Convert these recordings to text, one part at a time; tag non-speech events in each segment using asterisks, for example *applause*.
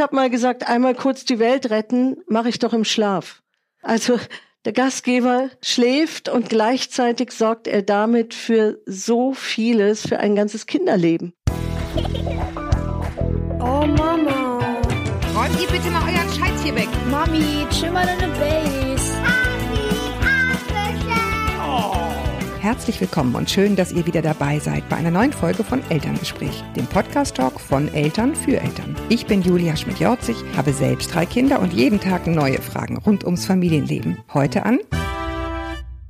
Ich habe mal gesagt, einmal kurz die Welt retten, mache ich doch im Schlaf. Also der Gastgeber schläft und gleichzeitig sorgt er damit für so vieles, für ein ganzes Kinderleben. Oh Mama. Räumt ihr bitte mal euren Scheiß hier weg. Mami, chill mal deine Base. Herzlich willkommen und schön, dass ihr wieder dabei seid bei einer neuen Folge von Elterngespräch, dem Podcast-Talk von Eltern für Eltern. Ich bin Julia Schmidt-Jorzig, habe selbst drei Kinder und jeden Tag neue Fragen rund ums Familienleben. Heute an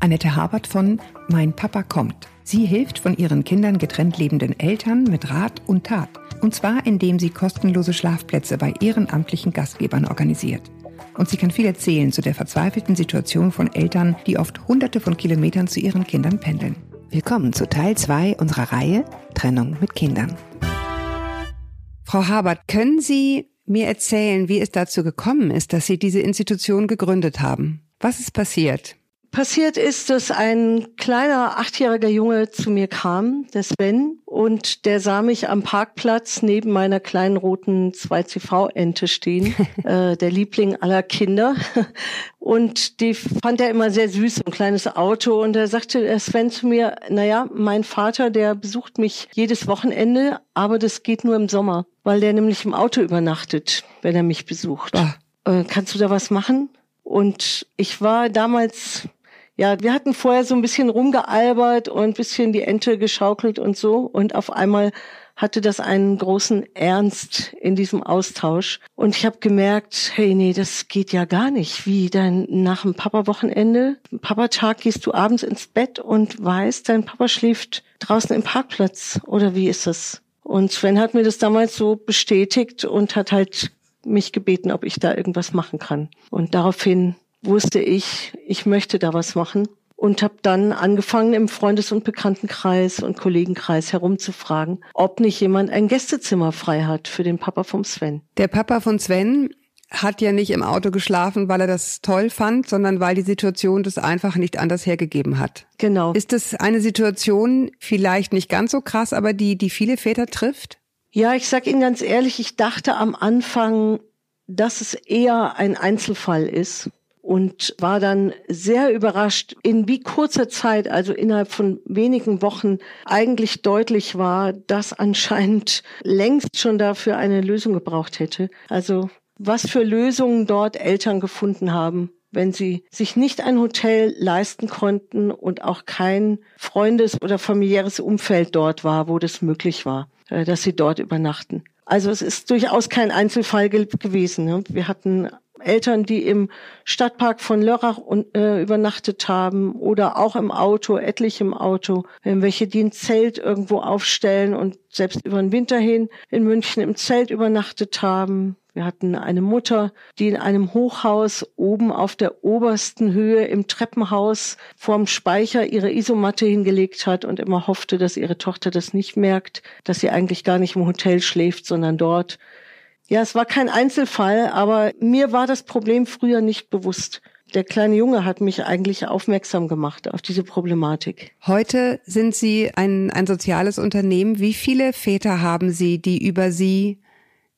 Annette Habert von Mein Papa kommt. Sie hilft von ihren Kindern getrennt lebenden Eltern mit Rat und Tat. Und zwar, indem sie kostenlose Schlafplätze bei ehrenamtlichen Gastgebern organisiert. Und sie kann viel erzählen zu der verzweifelten Situation von Eltern, die oft hunderte von Kilometern zu ihren Kindern pendeln. Willkommen zu Teil 2 unserer Reihe Trennung mit Kindern. Frau Habert, können Sie mir erzählen, wie es dazu gekommen ist, dass Sie diese Institution gegründet haben? Was ist passiert? Passiert ist, dass ein kleiner achtjähriger Junge zu mir kam, der Sven, und der sah mich am Parkplatz neben meiner kleinen roten 2CV-Ente stehen, *laughs* äh, der Liebling aller Kinder. Und die fand er immer sehr süß, ein kleines Auto. Und da sagte der Sven zu mir, naja, mein Vater, der besucht mich jedes Wochenende, aber das geht nur im Sommer, weil der nämlich im Auto übernachtet, wenn er mich besucht. Äh, kannst du da was machen? Und ich war damals ja, wir hatten vorher so ein bisschen rumgealbert und ein bisschen die Ente geschaukelt und so. Und auf einmal hatte das einen großen Ernst in diesem Austausch. Und ich habe gemerkt, hey, nee, das geht ja gar nicht. Wie dann nach dem Papa-Wochenende, Papa-Tag gehst du abends ins Bett und weißt, dein Papa schläft draußen im Parkplatz. Oder wie ist das? Und Sven hat mir das damals so bestätigt und hat halt mich gebeten, ob ich da irgendwas machen kann. Und daraufhin wusste ich, ich möchte da was machen und habe dann angefangen im Freundes- und Bekanntenkreis und Kollegenkreis herumzufragen, ob nicht jemand ein Gästezimmer frei hat für den Papa vom Sven. Der Papa von Sven hat ja nicht im Auto geschlafen, weil er das toll fand, sondern weil die Situation das einfach nicht anders hergegeben hat. Genau. Ist das eine Situation vielleicht nicht ganz so krass, aber die, die viele Väter trifft? Ja, ich sag Ihnen ganz ehrlich, ich dachte am Anfang, dass es eher ein Einzelfall ist und war dann sehr überrascht, in wie kurzer Zeit, also innerhalb von wenigen Wochen, eigentlich deutlich war, dass anscheinend längst schon dafür eine Lösung gebraucht hätte. Also was für Lösungen dort Eltern gefunden haben, wenn sie sich nicht ein Hotel leisten konnten und auch kein Freundes- oder familiäres Umfeld dort war, wo das möglich war, äh, dass sie dort übernachten. Also es ist durchaus kein Einzelfall gewesen. Ne? Wir hatten Eltern, die im Stadtpark von Lörrach äh, übernachtet haben oder auch im Auto, etlich im Auto, welche die ein Zelt irgendwo aufstellen und selbst über den Winter hin in München im Zelt übernachtet haben. Wir hatten eine Mutter, die in einem Hochhaus oben auf der obersten Höhe im Treppenhaus vorm Speicher ihre Isomatte hingelegt hat und immer hoffte, dass ihre Tochter das nicht merkt, dass sie eigentlich gar nicht im Hotel schläft, sondern dort. Ja, es war kein Einzelfall, aber mir war das Problem früher nicht bewusst. Der kleine Junge hat mich eigentlich aufmerksam gemacht auf diese Problematik. Heute sind Sie ein, ein soziales Unternehmen. Wie viele Väter haben Sie, die über Sie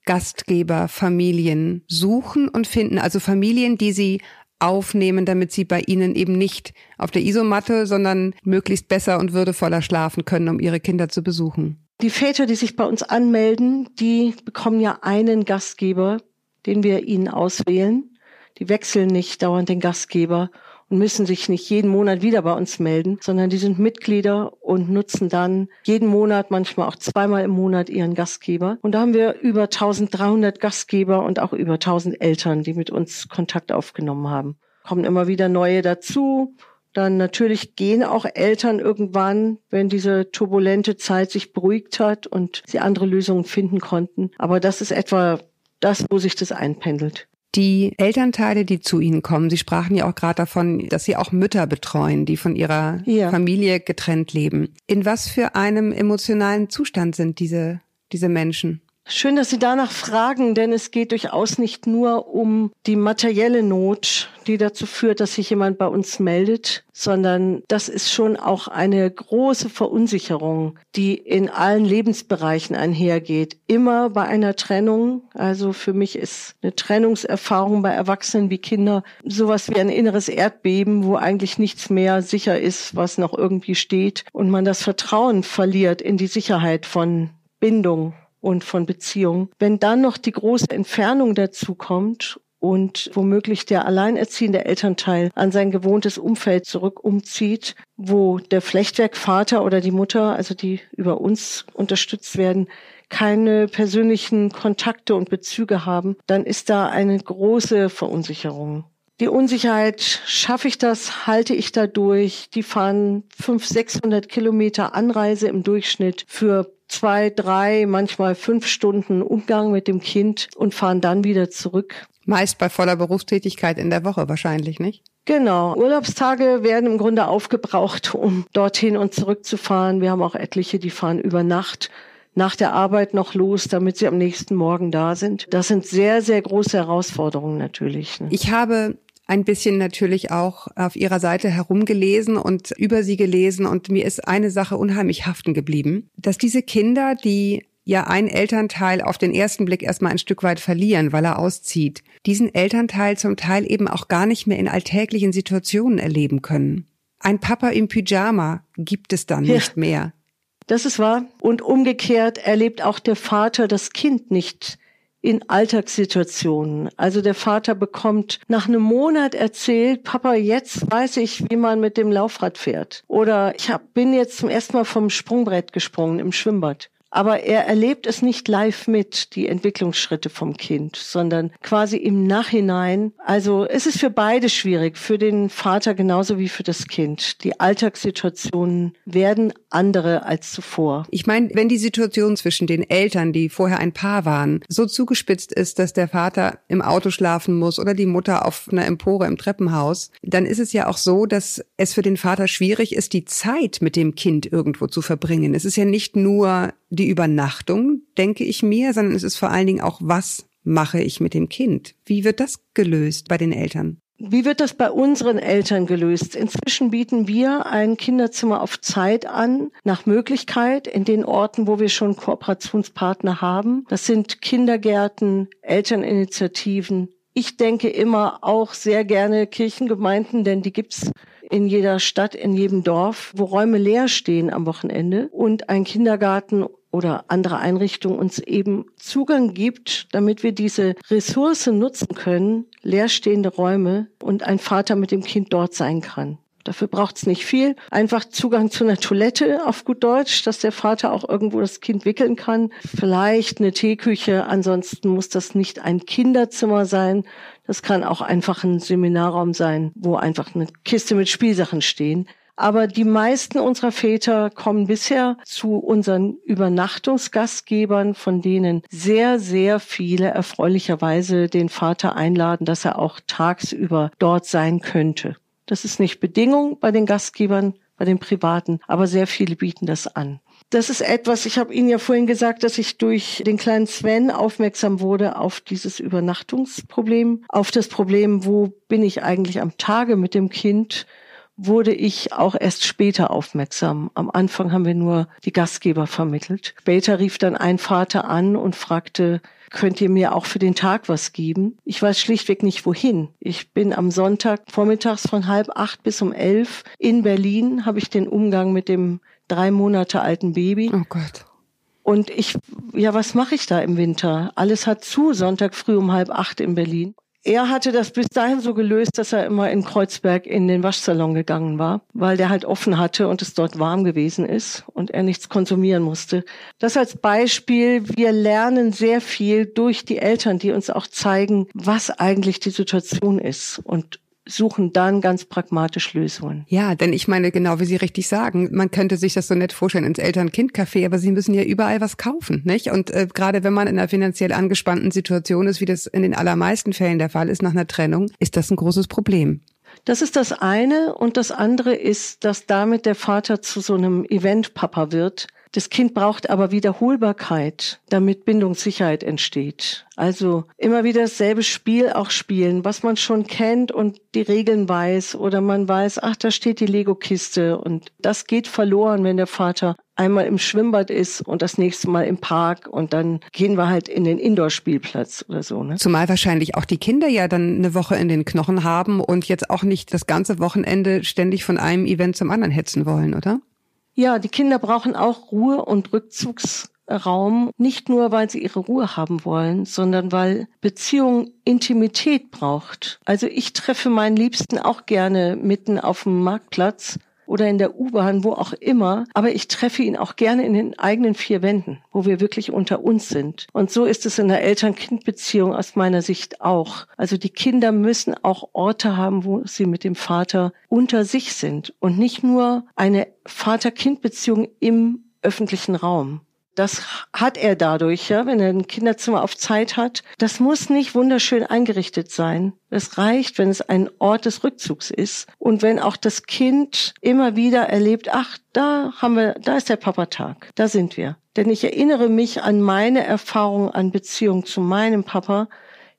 Gastgeber, Familien suchen und finden? Also Familien, die Sie aufnehmen, damit sie bei Ihnen eben nicht auf der Isomatte, sondern möglichst besser und würdevoller schlafen können, um ihre Kinder zu besuchen. Die Väter, die sich bei uns anmelden, die bekommen ja einen Gastgeber, den wir ihnen auswählen. Die wechseln nicht dauernd den Gastgeber und müssen sich nicht jeden Monat wieder bei uns melden, sondern die sind Mitglieder und nutzen dann jeden Monat, manchmal auch zweimal im Monat ihren Gastgeber. Und da haben wir über 1300 Gastgeber und auch über 1000 Eltern, die mit uns Kontakt aufgenommen haben. Kommen immer wieder neue dazu dann natürlich gehen auch Eltern irgendwann, wenn diese turbulente Zeit sich beruhigt hat und sie andere Lösungen finden konnten. Aber das ist etwa das, wo sich das einpendelt. Die Elternteile, die zu Ihnen kommen, Sie sprachen ja auch gerade davon, dass Sie auch Mütter betreuen, die von ihrer ja. Familie getrennt leben. In was für einem emotionalen Zustand sind diese, diese Menschen? Schön, dass Sie danach fragen, denn es geht durchaus nicht nur um die materielle Not, die dazu führt, dass sich jemand bei uns meldet, sondern das ist schon auch eine große Verunsicherung, die in allen Lebensbereichen einhergeht. Immer bei einer Trennung, also für mich ist eine Trennungserfahrung bei Erwachsenen wie Kinder sowas wie ein inneres Erdbeben, wo eigentlich nichts mehr sicher ist, was noch irgendwie steht und man das Vertrauen verliert in die Sicherheit von Bindung und von Beziehung. Wenn dann noch die große Entfernung dazu kommt und womöglich der alleinerziehende Elternteil an sein gewohntes Umfeld zurück umzieht, wo der Flechtwerkvater oder die Mutter, also die über uns unterstützt werden, keine persönlichen Kontakte und Bezüge haben, dann ist da eine große Verunsicherung. Die Unsicherheit, schaffe ich das, halte ich da durch? Die fahren 500, 600 Kilometer Anreise im Durchschnitt für zwei, drei, manchmal fünf Stunden Umgang mit dem Kind und fahren dann wieder zurück. Meist bei voller Berufstätigkeit in der Woche wahrscheinlich, nicht? Genau. Urlaubstage werden im Grunde aufgebraucht, um dorthin und zurückzufahren. Wir haben auch etliche, die fahren über Nacht nach der Arbeit noch los, damit sie am nächsten Morgen da sind. Das sind sehr, sehr große Herausforderungen natürlich. Ne? Ich habe ein bisschen natürlich auch auf ihrer Seite herumgelesen und über sie gelesen und mir ist eine Sache unheimlich haften geblieben, dass diese Kinder, die ja einen Elternteil auf den ersten Blick erstmal ein Stück weit verlieren, weil er auszieht, diesen Elternteil zum Teil eben auch gar nicht mehr in alltäglichen Situationen erleben können. Ein Papa im Pyjama gibt es dann ja. nicht mehr. Das ist wahr. Und umgekehrt erlebt auch der Vater das Kind nicht in Alltagssituationen. Also der Vater bekommt nach einem Monat erzählt, Papa, jetzt weiß ich, wie man mit dem Laufrad fährt. Oder ich hab, bin jetzt zum ersten Mal vom Sprungbrett gesprungen im Schwimmbad aber er erlebt es nicht live mit, die Entwicklungsschritte vom Kind, sondern quasi im Nachhinein. Also es ist für beide schwierig, für den Vater genauso wie für das Kind. Die Alltagssituationen werden andere als zuvor. Ich meine, wenn die Situation zwischen den Eltern, die vorher ein Paar waren, so zugespitzt ist, dass der Vater im Auto schlafen muss oder die Mutter auf einer Empore im Treppenhaus, dann ist es ja auch so, dass es für den Vater schwierig ist, die Zeit mit dem Kind irgendwo zu verbringen. Es ist ja nicht nur die Übernachtung, denke ich mir, sondern es ist vor allen Dingen auch, was mache ich mit dem Kind? Wie wird das gelöst bei den Eltern? Wie wird das bei unseren Eltern gelöst? Inzwischen bieten wir ein Kinderzimmer auf Zeit an, nach Möglichkeit in den Orten, wo wir schon Kooperationspartner haben. Das sind Kindergärten, Elterninitiativen. Ich denke immer auch sehr gerne Kirchengemeinden, denn die gibt's in jeder Stadt, in jedem Dorf, wo Räume leer stehen am Wochenende und ein Kindergarten oder andere Einrichtungen uns eben Zugang gibt, damit wir diese Ressource nutzen können, leerstehende Räume und ein Vater mit dem Kind dort sein kann. Dafür braucht es nicht viel. Einfach Zugang zu einer Toilette auf gut Deutsch, dass der Vater auch irgendwo das Kind wickeln kann. Vielleicht eine Teeküche. Ansonsten muss das nicht ein Kinderzimmer sein. Das kann auch einfach ein Seminarraum sein, wo einfach eine Kiste mit Spielsachen stehen. Aber die meisten unserer Väter kommen bisher zu unseren Übernachtungsgastgebern, von denen sehr, sehr viele erfreulicherweise den Vater einladen, dass er auch tagsüber dort sein könnte. Das ist nicht Bedingung bei den Gastgebern, bei den Privaten, aber sehr viele bieten das an. Das ist etwas, ich habe Ihnen ja vorhin gesagt, dass ich durch den kleinen Sven aufmerksam wurde auf dieses Übernachtungsproblem, auf das Problem, wo bin ich eigentlich am Tage mit dem Kind, wurde ich auch erst später aufmerksam. Am Anfang haben wir nur die Gastgeber vermittelt. Später rief dann ein Vater an und fragte, könnt ihr mir auch für den Tag was geben? Ich weiß schlichtweg nicht wohin. Ich bin am Sonntag vormittags von halb acht bis um elf in Berlin, habe ich den Umgang mit dem drei Monate alten Baby. Oh Gott. Und ich, ja, was mache ich da im Winter? Alles hat zu, Sonntag früh um halb acht in Berlin. Er hatte das bis dahin so gelöst, dass er immer in Kreuzberg in den Waschsalon gegangen war, weil der halt offen hatte und es dort warm gewesen ist und er nichts konsumieren musste. Das als Beispiel. Wir lernen sehr viel durch die Eltern, die uns auch zeigen, was eigentlich die Situation ist und suchen dann ganz pragmatisch Lösungen. Ja, denn ich meine, genau wie Sie richtig sagen, man könnte sich das so nett vorstellen ins Eltern-Kind-Café, aber Sie müssen ja überall was kaufen, nicht? Und äh, gerade wenn man in einer finanziell angespannten Situation ist, wie das in den allermeisten Fällen der Fall ist nach einer Trennung, ist das ein großes Problem. Das ist das eine. Und das andere ist, dass damit der Vater zu so einem Event-Papa wird, Das Kind braucht aber Wiederholbarkeit, damit Bindungssicherheit entsteht. Also immer wieder dasselbe Spiel auch spielen, was man schon kennt und die Regeln weiß oder man weiß, ach, da steht die Lego-Kiste und das geht verloren, wenn der Vater einmal im Schwimmbad ist und das nächste Mal im Park und dann gehen wir halt in den Indoor-Spielplatz oder so. Ne? Zumal wahrscheinlich auch die Kinder ja dann eine Woche in den Knochen haben und jetzt auch nicht das ganze Wochenende ständig von einem Event zum anderen hetzen wollen, oder? Ja, die Kinder brauchen auch Ruhe und Rückzugsraum, nicht nur, weil sie ihre Ruhe haben wollen, sondern weil Beziehung Intimität braucht. Also ich treffe meinen Liebsten auch gerne mitten auf dem Marktplatz oder in der U-Bahn, wo auch immer. Aber ich treffe ihn auch gerne in den eigenen vier Wänden, wo wir wirklich unter uns sind. Und so ist es in der Eltern-Kind-Beziehung aus meiner Sicht auch. Also die Kinder müssen auch Orte haben, wo sie mit dem Vater unter sich sind und nicht nur eine Vater-Kind-Beziehung im öffentlichen Raum. Das hat er dadurch, ja, wenn er ein Kinderzimmer auf Zeit hat. Das muss nicht wunderschön eingerichtet sein. Es reicht, wenn es ein Ort des Rückzugs ist und wenn auch das Kind immer wieder erlebt, ach, da haben wir, da ist der Papatag, da sind wir. Denn ich erinnere mich an meine Erfahrung an Beziehung zu meinem Papa,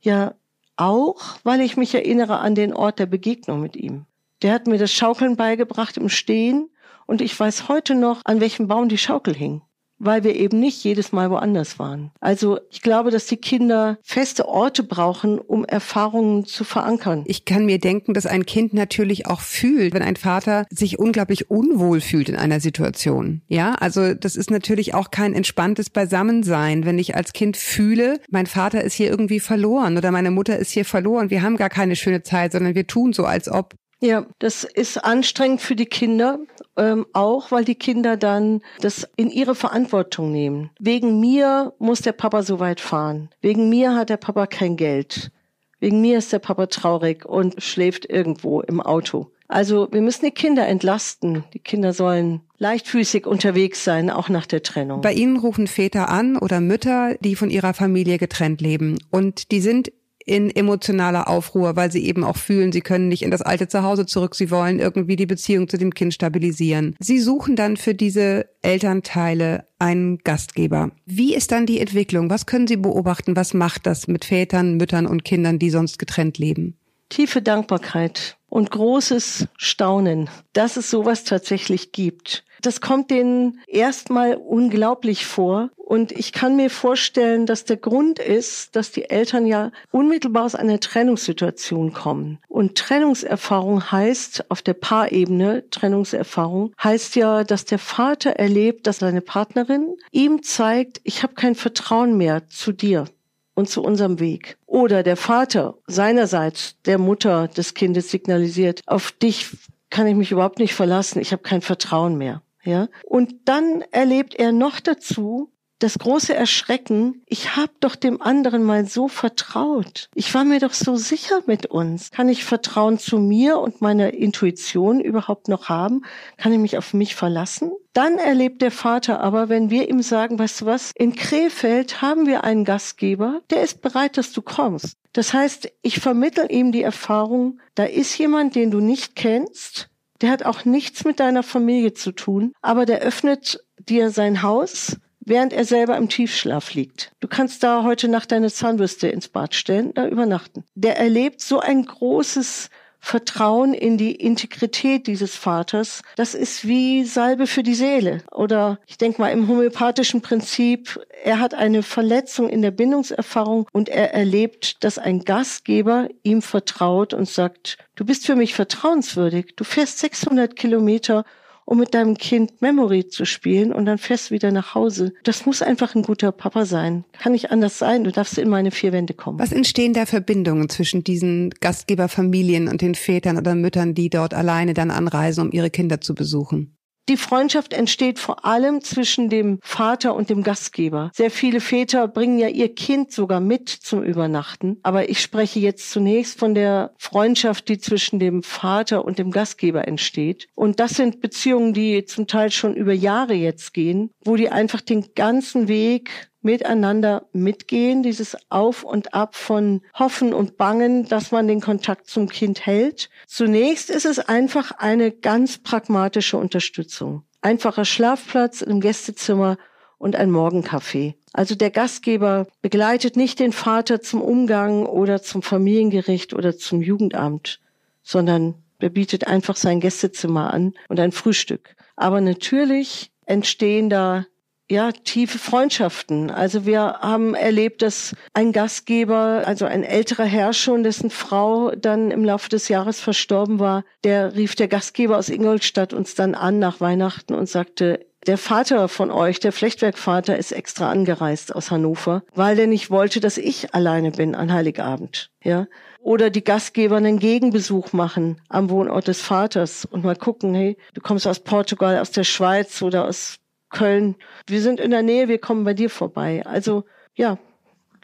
ja auch, weil ich mich erinnere an den Ort der Begegnung mit ihm. Der hat mir das Schaukeln beigebracht im Stehen und ich weiß heute noch, an welchem Baum die Schaukel hing weil wir eben nicht jedes Mal woanders waren. Also ich glaube, dass die Kinder feste Orte brauchen, um Erfahrungen zu verankern. Ich kann mir denken, dass ein Kind natürlich auch fühlt, wenn ein Vater sich unglaublich unwohl fühlt in einer Situation. Ja, also das ist natürlich auch kein entspanntes Beisammensein, wenn ich als Kind fühle, mein Vater ist hier irgendwie verloren oder meine Mutter ist hier verloren. Wir haben gar keine schöne Zeit, sondern wir tun so, als ob. Ja, das ist anstrengend für die Kinder, ähm, auch weil die Kinder dann das in ihre Verantwortung nehmen. Wegen mir muss der Papa so weit fahren. Wegen mir hat der Papa kein Geld. Wegen mir ist der Papa traurig und schläft irgendwo im Auto. Also wir müssen die Kinder entlasten. Die Kinder sollen leichtfüßig unterwegs sein, auch nach der Trennung. Bei Ihnen rufen Väter an oder Mütter, die von ihrer Familie getrennt leben. Und die sind in emotionaler Aufruhr, weil sie eben auch fühlen, sie können nicht in das alte Zuhause zurück, sie wollen irgendwie die Beziehung zu dem Kind stabilisieren. Sie suchen dann für diese Elternteile einen Gastgeber. Wie ist dann die Entwicklung? Was können Sie beobachten? Was macht das mit Vätern, Müttern und Kindern, die sonst getrennt leben? Tiefe Dankbarkeit und großes Staunen, dass es sowas tatsächlich gibt. Das kommt denen erstmal unglaublich vor. Und ich kann mir vorstellen, dass der Grund ist, dass die Eltern ja unmittelbar aus einer Trennungssituation kommen. Und Trennungserfahrung heißt, auf der Paarebene, Trennungserfahrung, heißt ja, dass der Vater erlebt, dass seine Partnerin ihm zeigt, ich habe kein Vertrauen mehr zu dir und zu unserem Weg. Oder der Vater seinerseits der Mutter des Kindes signalisiert, auf dich kann ich mich überhaupt nicht verlassen, ich habe kein Vertrauen mehr. Ja? Und dann erlebt er noch dazu das große Erschrecken, ich habe doch dem anderen mal so vertraut. Ich war mir doch so sicher mit uns. Kann ich Vertrauen zu mir und meiner Intuition überhaupt noch haben? Kann ich mich auf mich verlassen? Dann erlebt der Vater aber, wenn wir ihm sagen, weißt du was, in Krefeld haben wir einen Gastgeber, der ist bereit, dass du kommst. Das heißt, ich vermittel ihm die Erfahrung, da ist jemand, den du nicht kennst, der hat auch nichts mit deiner Familie zu tun, aber der öffnet dir sein Haus, während er selber im Tiefschlaf liegt. Du kannst da heute Nacht deine Zahnbürste ins Bad stellen, da übernachten. Der erlebt so ein großes Vertrauen in die Integrität dieses Vaters, das ist wie Salbe für die Seele. Oder ich denke mal im homöopathischen Prinzip, er hat eine Verletzung in der Bindungserfahrung und er erlebt, dass ein Gastgeber ihm vertraut und sagt, du bist für mich vertrauenswürdig, du fährst 600 Kilometer um mit deinem Kind Memory zu spielen und dann fährst du wieder nach Hause. Das muss einfach ein guter Papa sein. Kann nicht anders sein. Du darfst in meine vier Wände kommen. Was entstehen da Verbindungen zwischen diesen Gastgeberfamilien und den Vätern oder Müttern, die dort alleine dann anreisen, um ihre Kinder zu besuchen? Die Freundschaft entsteht vor allem zwischen dem Vater und dem Gastgeber. Sehr viele Väter bringen ja ihr Kind sogar mit zum Übernachten. Aber ich spreche jetzt zunächst von der Freundschaft, die zwischen dem Vater und dem Gastgeber entsteht. Und das sind Beziehungen, die zum Teil schon über Jahre jetzt gehen, wo die einfach den ganzen Weg miteinander mitgehen, dieses Auf und Ab von Hoffen und Bangen, dass man den Kontakt zum Kind hält. Zunächst ist es einfach eine ganz pragmatische Unterstützung. einfacher Schlafplatz im Gästezimmer und ein Morgenkaffee. Also der Gastgeber begleitet nicht den Vater zum Umgang oder zum Familiengericht oder zum Jugendamt, sondern er bietet einfach sein Gästezimmer an und ein Frühstück. Aber natürlich entstehen da ja, tiefe Freundschaften. Also wir haben erlebt, dass ein Gastgeber, also ein älterer Herr schon, dessen Frau dann im Laufe des Jahres verstorben war, der rief der Gastgeber aus Ingolstadt uns dann an nach Weihnachten und sagte, der Vater von euch, der Flechtwerkvater, ist extra angereist aus Hannover, weil der nicht wollte, dass ich alleine bin an Heiligabend. Ja. Oder die Gastgeber einen Gegenbesuch machen am Wohnort des Vaters und mal gucken, hey, du kommst aus Portugal, aus der Schweiz oder aus Köln. Wir sind in der Nähe, wir kommen bei dir vorbei. Also ja,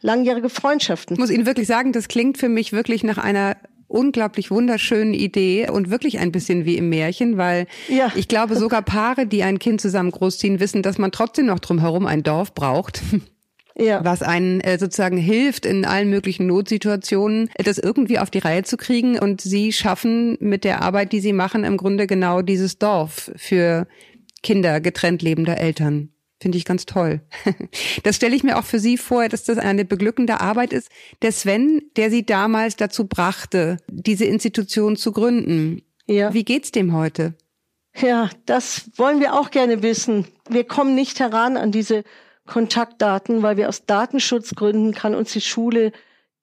langjährige Freundschaften. Ich muss Ihnen wirklich sagen, das klingt für mich wirklich nach einer unglaublich wunderschönen Idee und wirklich ein bisschen wie im Märchen, weil ja. ich glaube, sogar Paare, die ein Kind zusammen großziehen, wissen, dass man trotzdem noch drumherum ein Dorf braucht. *laughs* Ja. was einen äh, sozusagen hilft, in allen möglichen Notsituationen das irgendwie auf die Reihe zu kriegen. Und sie schaffen mit der Arbeit, die sie machen, im Grunde genau dieses Dorf für Kinder getrennt lebender Eltern. Finde ich ganz toll. *laughs* Das stelle ich mir auch für Sie vor, dass das eine beglückende Arbeit ist. Der Sven, der Sie damals dazu brachte, diese Institution zu gründen. Ja. Wie geht's dem heute? Ja, das wollen wir auch gerne wissen. Wir kommen nicht heran an diese Kontaktdaten, weil wir aus Datenschutzgründen kann uns die Schule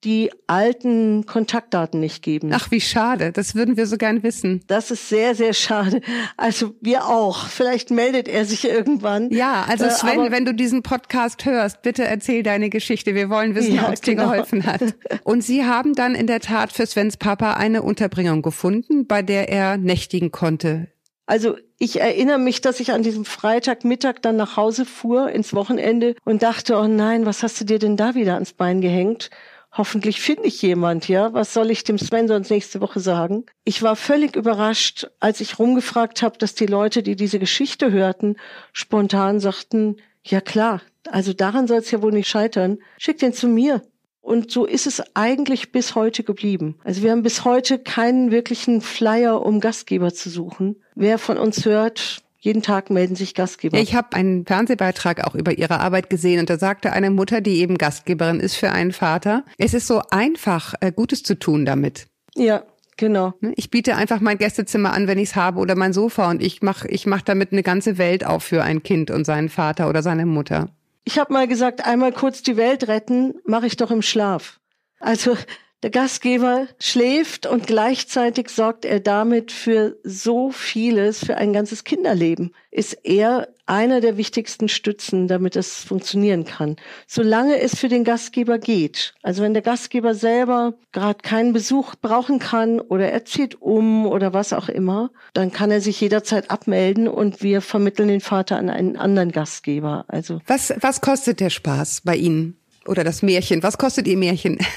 die alten Kontaktdaten nicht geben. Ach, wie schade. Das würden wir so gern wissen. Das ist sehr, sehr schade. Also wir auch. Vielleicht meldet er sich irgendwann. Ja, also äh, Sven, äh, wenn du diesen Podcast hörst, bitte erzähl deine Geschichte. Wir wollen wissen, ja, ob es genau. dir geholfen hat. *laughs* Und Sie haben dann in der Tat für Svens Papa eine Unterbringung gefunden, bei der er nächtigen konnte. Also ich erinnere mich, dass ich an diesem Freitagmittag dann nach Hause fuhr ins Wochenende und dachte, oh nein, was hast du dir denn da wieder ans Bein gehängt? Hoffentlich finde ich jemand, ja. Was soll ich dem Sven sonst nächste Woche sagen? Ich war völlig überrascht, als ich rumgefragt habe, dass die Leute, die diese Geschichte hörten, spontan sagten, ja klar, also daran soll es ja wohl nicht scheitern. Schick den zu mir. Und so ist es eigentlich bis heute geblieben. Also wir haben bis heute keinen wirklichen Flyer, um Gastgeber zu suchen. Wer von uns hört, jeden Tag melden sich Gastgeber. Ich habe einen Fernsehbeitrag auch über ihre Arbeit gesehen und da sagte eine Mutter, die eben Gastgeberin ist für einen Vater, es ist so einfach, äh, Gutes zu tun damit. Ja, Genau. Ne, ich biete einfach mein Gästezimmer an, wenn ich es habe, oder mein Sofa und ich mache ich mach damit eine ganze Welt auf für ein Kind und seinen Vater oder seine Mutter. Ich habe mal gesagt, einmal kurz die Welt retten, mache ich doch im Schlaf. Also der Gastgeber schläft und gleichzeitig sorgt er damit für so vieles, für ein ganzes Kinderleben. Ist er einer der wichtigsten Stützen, damit es funktionieren kann. Solange es für den Gastgeber geht. Also wenn der Gastgeber selber gerade keinen Besuch brauchen kann oder er zieht um oder was auch immer, dann kann er sich jederzeit abmelden und wir vermitteln den Vater an einen anderen Gastgeber. Also was was kostet der Spaß bei Ihnen? Oder das Märchen. Was kostet Ihr Märchen? *laughs*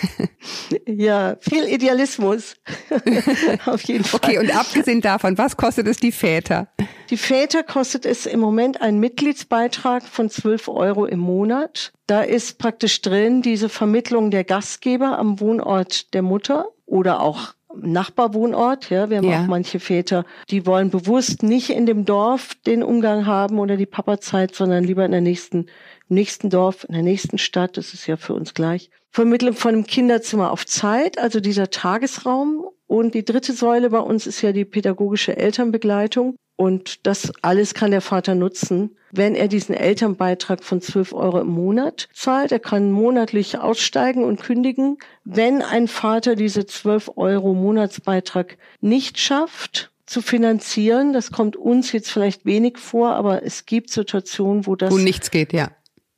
Ja, viel Idealismus. *laughs* Auf jeden Fall. Okay, und abgesehen davon, was kostet es die Väter? Die Väter kostet es im Moment einen Mitgliedsbeitrag von 12 Euro im Monat. Da ist praktisch drin diese Vermittlung der Gastgeber am Wohnort der Mutter oder auch Nachbarwohnort. Ja, wir haben ja. auch manche Väter, die wollen bewusst nicht in dem Dorf den Umgang haben oder die Papazeit, sondern lieber in der nächsten im nächsten Dorf, in der nächsten Stadt, das ist ja für uns gleich. Vermittlung von einem Kinderzimmer auf Zeit, also dieser Tagesraum. Und die dritte Säule bei uns ist ja die pädagogische Elternbegleitung. Und das alles kann der Vater nutzen, wenn er diesen Elternbeitrag von 12 Euro im Monat zahlt. Er kann monatlich aussteigen und kündigen. Wenn ein Vater diese 12 Euro Monatsbeitrag nicht schafft, zu finanzieren. Das kommt uns jetzt vielleicht wenig vor, aber es gibt Situationen, wo das. Wo nichts geht, ja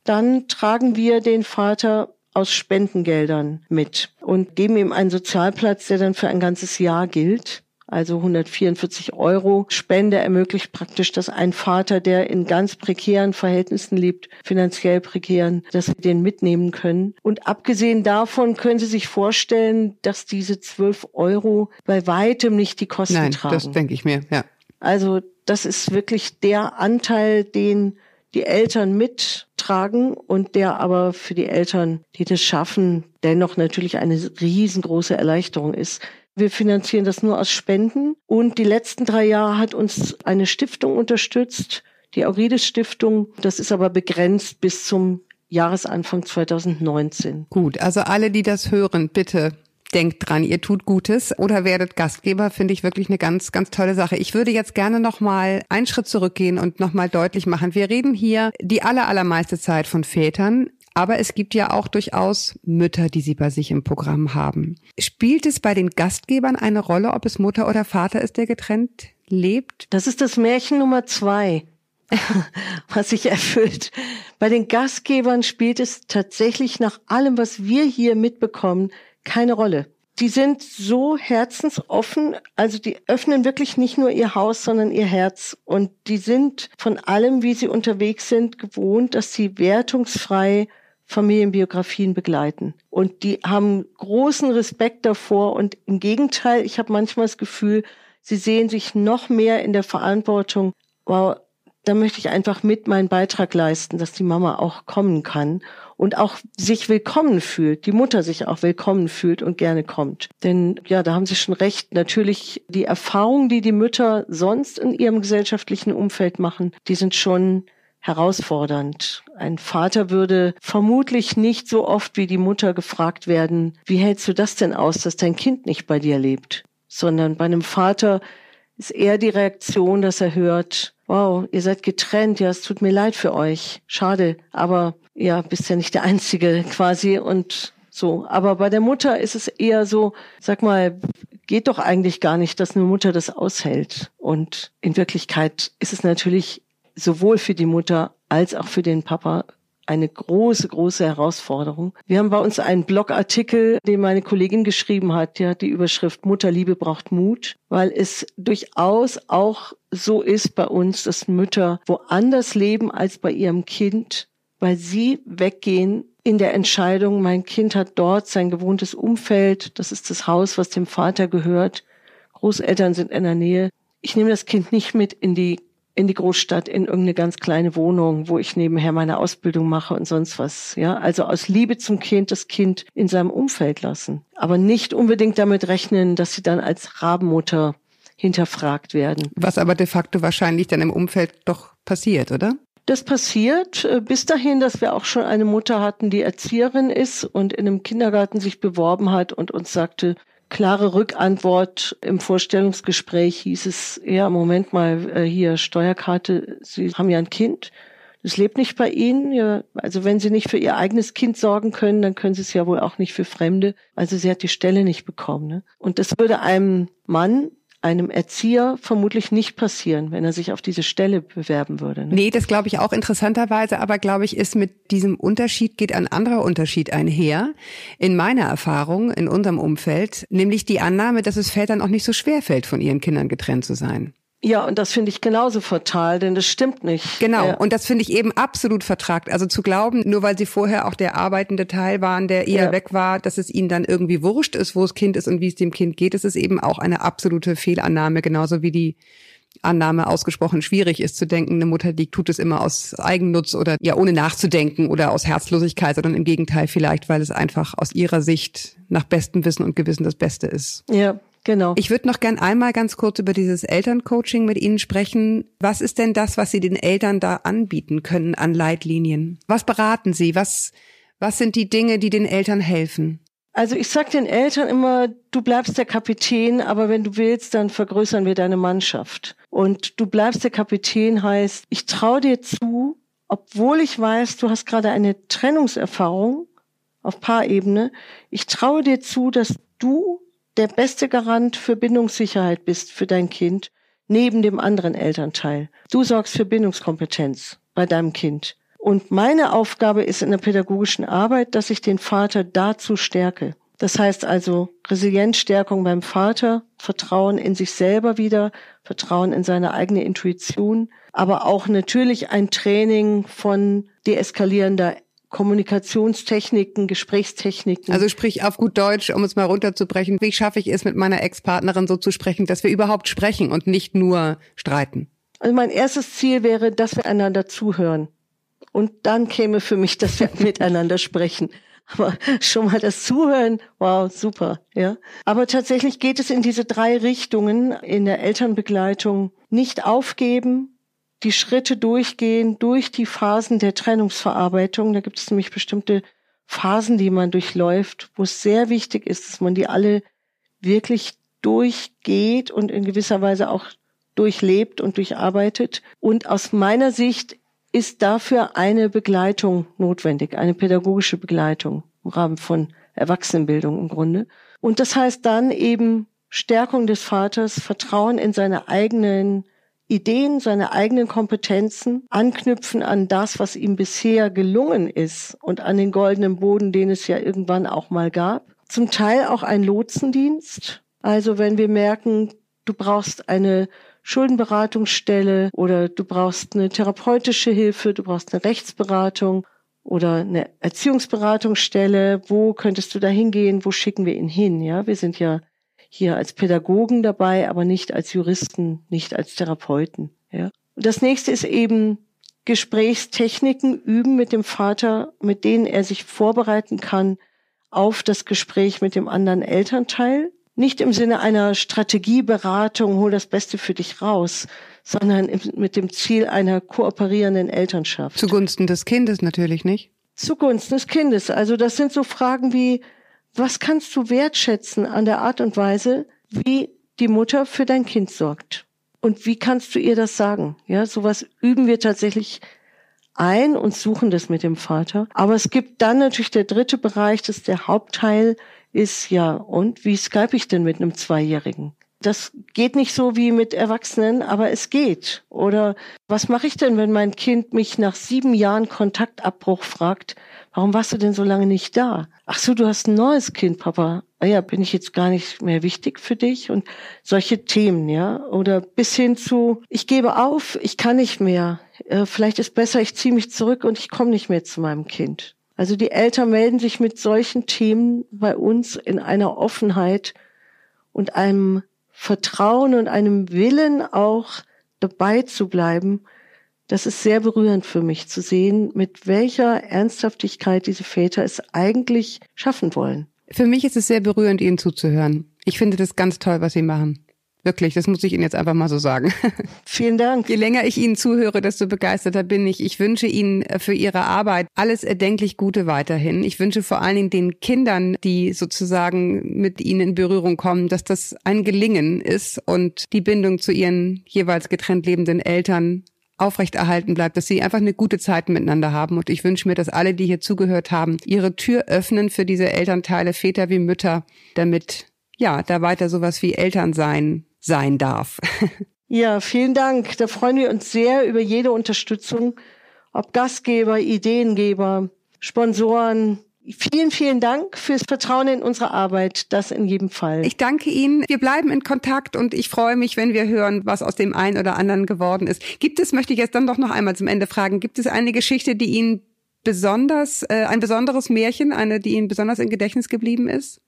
dann tragen wir den Vater aus Spendengeldern mit und geben ihm einen Sozialplatz, der dann für ein ganzes Jahr gilt. Also 144 Euro Spende ermöglicht praktisch, dass ein Vater, der in ganz prekären Verhältnissen lebt, finanziell prekären, dass wir den mitnehmen können. Und abgesehen davon können Sie sich vorstellen, dass diese 12 Euro bei weitem nicht die Kosten Nein, tragen. Das denke ich mir, ja. Also das ist wirklich der Anteil, den die Eltern mittragen und der aber für die Eltern, die das schaffen, dennoch natürlich eine riesengroße Erleichterung ist. Wir finanzieren das nur aus Spenden und die letzten drei Jahre hat uns eine Stiftung unterstützt, die Aurides Stiftung. Das ist aber begrenzt bis zum Jahresanfang 2019. Gut, also alle, die das hören, bitte denkt dran, ihr tut Gutes oder werdet Gastgeber, finde ich wirklich eine ganz, ganz tolle Sache. Ich würde jetzt gerne nochmal einen Schritt zurückgehen und nochmal deutlich machen. Wir reden hier die aller, allermeiste Zeit von Vätern. Aber es gibt ja auch durchaus Mütter, die sie bei sich im Programm haben. Spielt es bei den Gastgebern eine Rolle, ob es Mutter oder Vater ist, der getrennt lebt? Das ist das Märchen Nummer zwei, *laughs* was sich erfüllt. Bei den Gastgebern spielt es tatsächlich nach allem, was wir hier mitbekommen, keine Rolle. Die sind so herzensoffen, also die öffnen wirklich nicht nur ihr Haus, sondern ihr Herz. Und die sind von allem, wie sie unterwegs sind, gewohnt, dass sie wertungsfrei Familienbiografien begleiten. Und die haben großen Respekt davor. Und im Gegenteil, ich habe manchmal das Gefühl, sie sehen sich noch mehr in der Verantwortung, wow, da möchte ich einfach mit meinen Beitrag leisten, dass die Mama auch kommen kann und auch sich willkommen fühlt, die Mutter sich auch willkommen fühlt und gerne kommt. Denn ja, da haben Sie schon recht. Natürlich die Erfahrungen, die die Mütter sonst in ihrem gesellschaftlichen Umfeld machen, die sind schon herausfordernd. Ein Vater würde vermutlich nicht so oft wie die Mutter gefragt werden, wie hältst du das denn aus, dass dein Kind nicht bei dir lebt? Sondern bei einem Vater ist eher die Reaktion, dass er hört, wow, ihr seid getrennt, ja, es tut mir leid für euch. Schade, aber ja, bist ja nicht der Einzige quasi und so. Aber bei der Mutter ist es eher so, sag mal, geht doch eigentlich gar nicht, dass eine Mutter das aushält. Und in Wirklichkeit ist es natürlich sowohl für die Mutter als auch für den Papa eine große, große Herausforderung. Wir haben bei uns einen Blogartikel, den meine Kollegin geschrieben hat, hat die Überschrift Mutterliebe braucht Mut, weil es durchaus auch so ist bei uns, dass Mütter woanders leben als bei ihrem Kind, weil sie weggehen in der Entscheidung, mein Kind hat dort sein gewohntes Umfeld, das ist das Haus, was dem Vater gehört, Großeltern sind in der Nähe. Ich nehme das Kind nicht mit in die in die Großstadt, in irgendeine ganz kleine Wohnung, wo ich nebenher meine Ausbildung mache und sonst was. Ja, also aus Liebe zum Kind das Kind in seinem Umfeld lassen. Aber nicht unbedingt damit rechnen, dass sie dann als Rabenmutter hinterfragt werden. Was aber de facto wahrscheinlich dann im Umfeld doch passiert, oder? Das passiert äh, bis dahin, dass wir auch schon eine Mutter hatten, die Erzieherin ist und in einem Kindergarten sich beworben hat und uns sagte, klare Rückantwort im Vorstellungsgespräch hieß es, ja, Moment mal, äh, hier Steuerkarte, Sie haben ja ein Kind. Das lebt nicht bei Ihnen. Also wenn Sie nicht für Ihr eigenes Kind sorgen können, dann können Sie es ja wohl auch nicht für Fremde. Also sie hat die Stelle nicht bekommen. Ne? Und das würde einem Mann einem Erzieher vermutlich nicht passieren, wenn er sich auf diese Stelle bewerben würde. Ne? Nee, das glaube ich auch interessanterweise, aber glaube ich, ist mit diesem Unterschied geht ein anderer Unterschied einher. In meiner Erfahrung, in unserem Umfeld, nämlich die Annahme, dass es Vätern auch nicht so schwer fällt, von ihren Kindern getrennt zu sein. Ja, und das finde ich genauso fatal, denn das stimmt nicht. Genau, ja. und das finde ich eben absolut vertragt. Also zu glauben, nur weil sie vorher auch der arbeitende Teil waren, der eher ja. weg war, dass es ihnen dann irgendwie wurscht ist, wo das Kind ist und wie es dem Kind geht, das ist eben auch eine absolute Fehlannahme, genauso wie die Annahme ausgesprochen schwierig ist zu denken, eine Mutter, die tut es immer aus Eigennutz oder ja ohne nachzudenken oder aus Herzlosigkeit, sondern im Gegenteil vielleicht, weil es einfach aus ihrer Sicht nach bestem Wissen und Gewissen das Beste ist. Ja, Genau. Ich würde noch gern einmal ganz kurz über dieses Elterncoaching mit Ihnen sprechen. Was ist denn das, was Sie den Eltern da anbieten können an Leitlinien? Was beraten Sie? Was, was sind die Dinge, die den Eltern helfen? Also ich sag den Eltern immer, du bleibst der Kapitän, aber wenn du willst, dann vergrößern wir deine Mannschaft. Und du bleibst der Kapitän heißt, ich traue dir zu, obwohl ich weiß, du hast gerade eine Trennungserfahrung auf Paarebene, ich traue dir zu, dass du der beste Garant für Bindungssicherheit bist für dein Kind, neben dem anderen Elternteil. Du sorgst für Bindungskompetenz bei deinem Kind. Und meine Aufgabe ist in der pädagogischen Arbeit, dass ich den Vater dazu stärke. Das heißt also Resilienzstärkung beim Vater, Vertrauen in sich selber wieder, Vertrauen in seine eigene Intuition, aber auch natürlich ein Training von deeskalierender Kommunikationstechniken, Gesprächstechniken. Also sprich auf gut Deutsch, um es mal runterzubrechen, wie schaffe ich es mit meiner Ex-Partnerin so zu sprechen, dass wir überhaupt sprechen und nicht nur streiten? Also mein erstes Ziel wäre, dass wir einander zuhören. Und dann käme für mich, dass wir *laughs* miteinander sprechen. Aber schon mal das Zuhören, wow, super, ja. Aber tatsächlich geht es in diese drei Richtungen in der Elternbegleitung. Nicht aufgeben, die Schritte durchgehen durch die Phasen der Trennungsverarbeitung. Da gibt es nämlich bestimmte Phasen, die man durchläuft, wo es sehr wichtig ist, dass man die alle wirklich durchgeht und in gewisser Weise auch durchlebt und durcharbeitet. Und aus meiner Sicht ist dafür eine Begleitung notwendig, eine pädagogische Begleitung im Rahmen von Erwachsenenbildung im Grunde. Und das heißt dann eben Stärkung des Vaters, Vertrauen in seine eigenen Ideen, seine eigenen Kompetenzen, anknüpfen an das, was ihm bisher gelungen ist und an den goldenen Boden, den es ja irgendwann auch mal gab. Zum Teil auch ein Lotsendienst. Also wenn wir merken, du brauchst eine Schuldenberatungsstelle oder du brauchst eine therapeutische Hilfe, du brauchst eine Rechtsberatung oder eine Erziehungsberatungsstelle, wo könntest du da hingehen, wo schicken wir ihn hin? Ja, wir sind ja hier als Pädagogen dabei, aber nicht als Juristen, nicht als Therapeuten. Ja. Und das nächste ist eben Gesprächstechniken üben mit dem Vater, mit denen er sich vorbereiten kann auf das Gespräch mit dem anderen Elternteil. Nicht im Sinne einer Strategieberatung, hol das Beste für dich raus, sondern mit dem Ziel einer kooperierenden Elternschaft. Zugunsten des Kindes natürlich nicht. Zugunsten des Kindes. Also das sind so Fragen wie, was kannst du wertschätzen an der Art und Weise, wie die Mutter für dein Kind sorgt? Und wie kannst du ihr das sagen? Ja, sowas üben wir tatsächlich ein und suchen das mit dem Vater. Aber es gibt dann natürlich der dritte Bereich, das ist der Hauptteil, ist ja, und wie skype ich denn mit einem Zweijährigen? Das geht nicht so wie mit Erwachsenen, aber es geht. Oder was mache ich denn, wenn mein Kind mich nach sieben Jahren Kontaktabbruch fragt, warum warst du denn so lange nicht da? Ach so, du hast ein neues Kind, Papa. Ah ja, bin ich jetzt gar nicht mehr wichtig für dich? Und solche Themen, ja. Oder bis hin zu, ich gebe auf, ich kann nicht mehr. Äh, vielleicht ist besser, ich ziehe mich zurück und ich komme nicht mehr zu meinem Kind. Also die Eltern melden sich mit solchen Themen bei uns in einer Offenheit und einem Vertrauen und einem Willen auch dabei zu bleiben. Das ist sehr berührend für mich zu sehen, mit welcher Ernsthaftigkeit diese Väter es eigentlich schaffen wollen. Für mich ist es sehr berührend, Ihnen zuzuhören. Ich finde das ganz toll, was Sie machen. Wirklich, das muss ich Ihnen jetzt einfach mal so sagen. *laughs* Vielen Dank. Je länger ich Ihnen zuhöre, desto begeisterter bin ich. Ich wünsche Ihnen für Ihre Arbeit alles erdenklich Gute weiterhin. Ich wünsche vor allen Dingen den Kindern, die sozusagen mit Ihnen in Berührung kommen, dass das ein Gelingen ist und die Bindung zu Ihren jeweils getrennt lebenden Eltern aufrechterhalten bleibt, dass sie einfach eine gute Zeit miteinander haben. Und ich wünsche mir, dass alle, die hier zugehört haben, ihre Tür öffnen für diese Elternteile, Väter wie Mütter, damit ja, da weiter sowas wie Elternsein sein darf. Ja, vielen Dank. Da freuen wir uns sehr über jede Unterstützung, ob Gastgeber, Ideengeber, Sponsoren. Vielen, vielen Dank fürs Vertrauen in unsere Arbeit. Das in jedem Fall. Ich danke Ihnen. Wir bleiben in Kontakt und ich freue mich, wenn wir hören, was aus dem einen oder anderen geworden ist. Gibt es, möchte ich jetzt dann doch noch einmal zum Ende fragen, gibt es eine Geschichte, die Ihnen besonders, äh, ein besonderes Märchen, eine, die Ihnen besonders im Gedächtnis geblieben ist?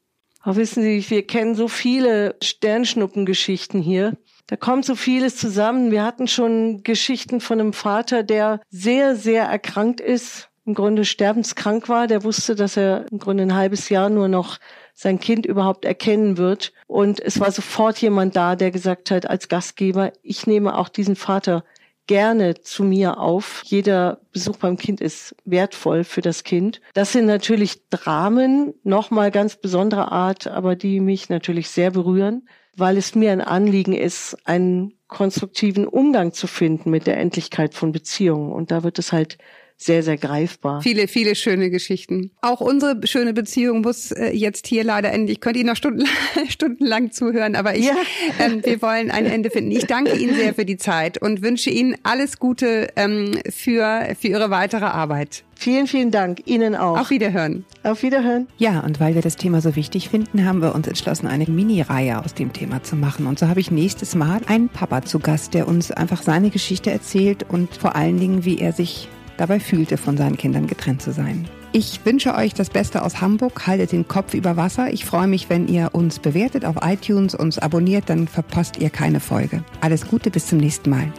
Aber wissen Sie, wir kennen so viele Sternschnuppengeschichten hier. Da kommt so vieles zusammen. Wir hatten schon Geschichten von einem Vater, der sehr, sehr erkrankt ist, im Grunde sterbenskrank war. Der wusste, dass er im Grunde ein halbes Jahr nur noch sein Kind überhaupt erkennen wird. Und es war sofort jemand da, der gesagt hat, als Gastgeber, ich nehme auch diesen Vater gerne zu mir auf. Jeder Besuch beim Kind ist wertvoll für das Kind. Das sind natürlich Dramen, nochmal ganz besonderer Art, aber die mich natürlich sehr berühren, weil es mir ein Anliegen ist, einen konstruktiven Umgang zu finden mit der Endlichkeit von Beziehungen. Und da wird es halt sehr, sehr greifbar. Viele, viele schöne Geschichten. Auch unsere schöne Beziehung muss äh, jetzt hier leider enden. Ich könnte Ihnen noch stundenlang, *laughs* stundenlang zuhören, aber ich, ja. ähm, wir wollen ein Ende finden. Ich danke Ihnen sehr für die Zeit und wünsche Ihnen alles Gute ähm, für, für Ihre weitere Arbeit. Vielen, vielen Dank. Ihnen auch. Auf Wiederhören. Auf Wiederhören. Ja, und weil wir das Thema so wichtig finden, haben wir uns entschlossen, eine Mini-Reihe aus dem Thema zu machen. Und so habe ich nächstes Mal einen Papa zu Gast, der uns einfach seine Geschichte erzählt und vor allen Dingen, wie er sich dabei fühlte, von seinen Kindern getrennt zu sein. Ich wünsche euch das Beste aus Hamburg. Haltet den Kopf über Wasser. Ich freue mich, wenn ihr uns bewertet auf iTunes, uns abonniert, dann verpasst ihr keine Folge. Alles Gute, bis zum nächsten Mal.